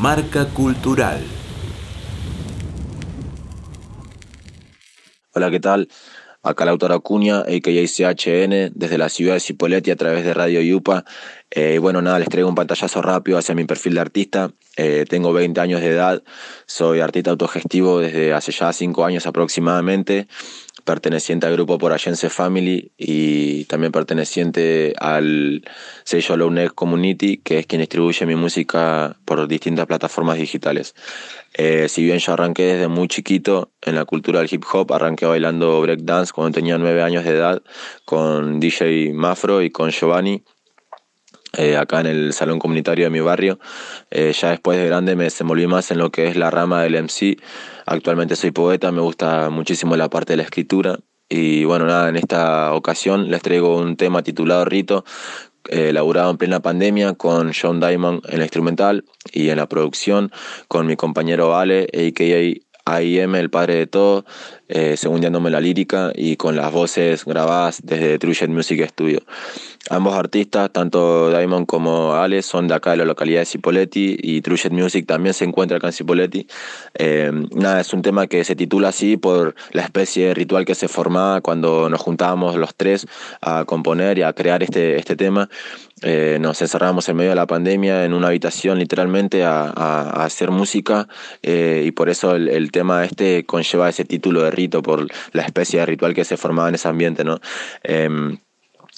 Marca Cultural. Hola, ¿qué tal? Acá la autora Acuña, a.k.a. CHN, desde la ciudad de Cipolletti a través de Radio Yupa. Eh, bueno, nada, les traigo un pantallazo rápido hacia mi perfil de artista. Eh, tengo 20 años de edad, soy artista autogestivo desde hace ya 5 años aproximadamente perteneciente al grupo Por Allense Family y también perteneciente al sello Low Neck Community, que es quien distribuye mi música por distintas plataformas digitales. Eh, si bien yo arranqué desde muy chiquito en la cultura del hip hop, arranqué bailando breakdance cuando tenía nueve años de edad con DJ Mafro y con Giovanni. Eh, acá en el salón comunitario de mi barrio. Eh, ya después de grande me desenvolví más en lo que es la rama del MC. Actualmente soy poeta, me gusta muchísimo la parte de la escritura. Y bueno, nada, en esta ocasión les traigo un tema titulado Rito, eh, elaborado en plena pandemia con John Diamond en la instrumental y en la producción con mi compañero Ale, a.k.a. AIM, el padre de todo, eh, segundiándome la lírica y con las voces grabadas desde Trujet Music Studio. Ambos artistas, tanto Diamond como Ale, son de acá de la localidad de Cipoletti y Trujet Music también se encuentra acá en Cipoletti. Eh, nada, es un tema que se titula así por la especie de ritual que se formaba cuando nos juntábamos los tres a componer y a crear este, este tema. Eh, nos encerramos en medio de la pandemia en una habitación literalmente a, hacer música eh, y por eso el, el, tema este conlleva ese título de rito por la especie de ritual que se formaba en ese ambiente, ¿no? Em,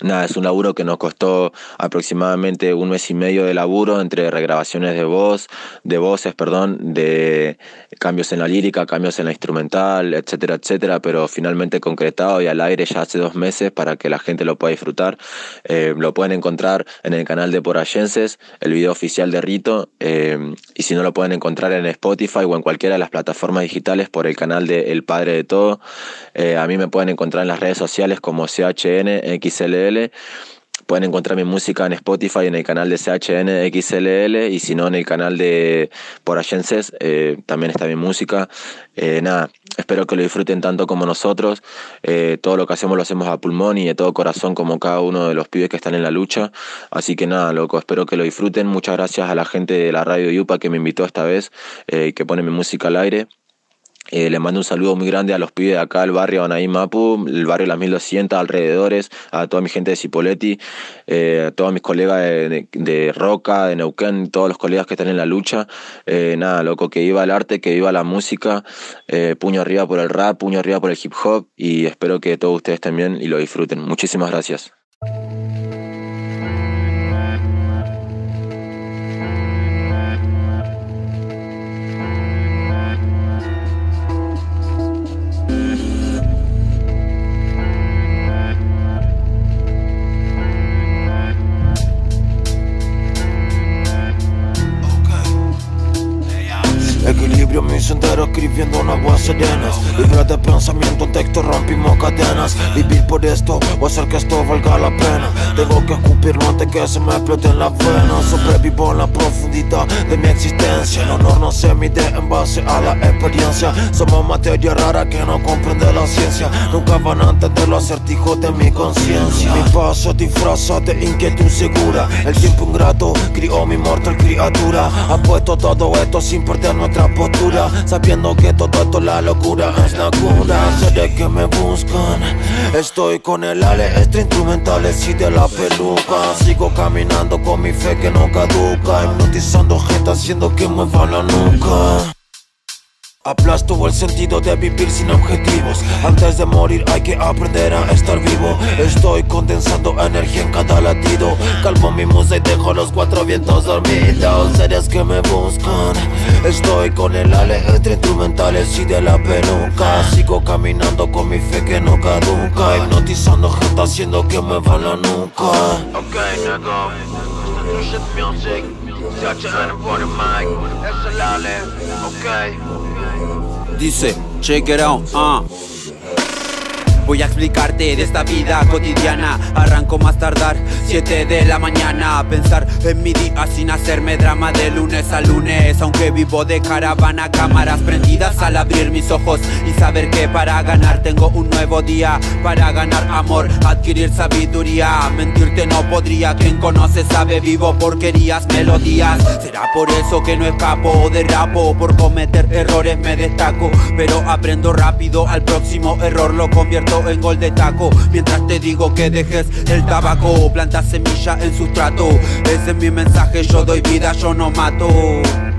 Nada, es un laburo que nos costó aproximadamente un mes y medio de laburo entre regrabaciones de voz, de voces, perdón, de cambios en la lírica, cambios en la instrumental, etcétera, etcétera, pero finalmente concretado y al aire ya hace dos meses para que la gente lo pueda disfrutar. Eh, lo pueden encontrar en el canal de Por Allenses, el video oficial de Rito, eh, y si no lo pueden encontrar en Spotify o en cualquiera de las plataformas digitales por el canal de El Padre de Todo. Eh, a mí me pueden encontrar en las redes sociales como CHN, Pueden encontrar mi música en Spotify en el canal de CHN XLL y si no en el canal de Por Allenses eh, también está mi música. Eh, nada, espero que lo disfruten tanto como nosotros. Eh, todo lo que hacemos lo hacemos a pulmón y de todo corazón como cada uno de los pibes que están en la lucha. Así que nada, loco, espero que lo disfruten. Muchas gracias a la gente de la radio Yupa que me invitó esta vez y que pone mi música al aire. Eh, le mando un saludo muy grande a los pibes de acá, el barrio Anaí Mapu, el barrio Las 1200, alrededores, a toda mi gente de Cipoletti, eh, a todos mis colegas de, Roca, de Neuquén, todos los colegas que están en la lucha. Eh, nada, loco, que viva el arte, que viva la música, puño arriba por el rap, puño arriba por el hip hop y espero que todos ustedes también y lo disfruten. Muchísimas gracias. Sendero escribiendo en aguas serenas Libre de pensamiento, en texto rompimos cadenas. Vivir por esto o hacer que esto valga la pena. Tengo que escupirlo antes que se me exploten las venas. Sobrevivo en la profundidad de mi existencia. El honor no se mide en base a la experiencia. Somos materia rara que no comprende la ciencia. Nunca van a entender los acertijos de mi conciencia. Mi paso disfraza de inquietud segura. El tiempo ingrato crió mi mortal criatura Ha puesto todo esto sin perder nuestra postura Sabiendo que todo esto la locura. Es la cura Sé que me buscan. Estoy con el ale extra instrumentales y de la peluca. Sigo caminando con mi fe que no caduca Hipnotizando gente haciendo que mueva la nuca Aplasto el sentido de vivir sin objetivos. Antes de morir hay que aprender a estar vivo. Estoy condensando energía en cada latido. Calmo mi musa y dejo los cuatro vientos dormidos. Seres que me buscan. Estoy con el ale entre instrumentales y de la peluca. Sigo caminando con mi fe que no caduca. Hipnotizando gente haciendo que me va la nuca. Ok, nego music por el mic Es el ale, ok Dice, check it out, ah. Voy a explicarte de esta vida cotidiana. Arranco más tardar, 7 de la mañana. A pensar en mi día sin hacerme drama de lunes a lunes. Aunque vivo de caravana, cámaras prendidas al abrir mis ojos y saber que para ganar tengo un nuevo día. Para ganar amor, adquirir sabiduría. Mentirte no podría, quien conoce sabe vivo porquerías, melodías. Será por eso que no escapo de rapo, por cometer errores me destaco. Pero aprendo rápido, al próximo error lo convierto en gol de taco. Mientras te digo que dejes el tabaco, planta semilla en sustrato. Ese es mi mensaje, yo doy vida, yo no mato.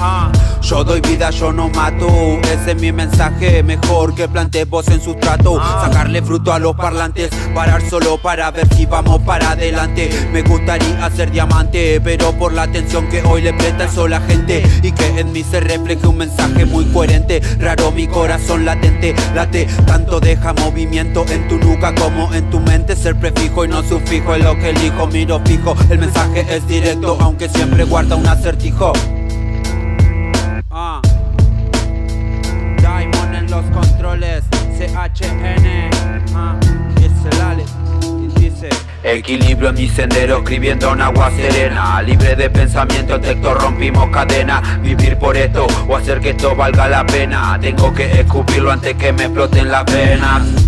Ah, yo doy vida, yo no mato. Ese es mi mensaje, mejor que plantemos en sustrato. Sacarle fruto a los parlantes, parar solo para ver si vamos para adelante. Me gustaría ser diamante, pero por la atención que hoy le presta el sol a gente y que en mí se refleje un mensaje muy coherente. Raro mi corazón latente, late, tanto deja movimiento en tu nuca como en tu mente. Ser prefijo y no sufijo es lo que elijo, miro fijo. El mensaje es directo, aunque siempre guarda un acertijo. Ah. Diamond en los controles, CHN. Ah. El Ale. Y dice. Equilibrio en mi sendero, escribiendo en agua serena Libre de pensamiento, texto rompimos cadena Vivir por esto o hacer que esto valga la pena Tengo que escupirlo antes que me exploten las venas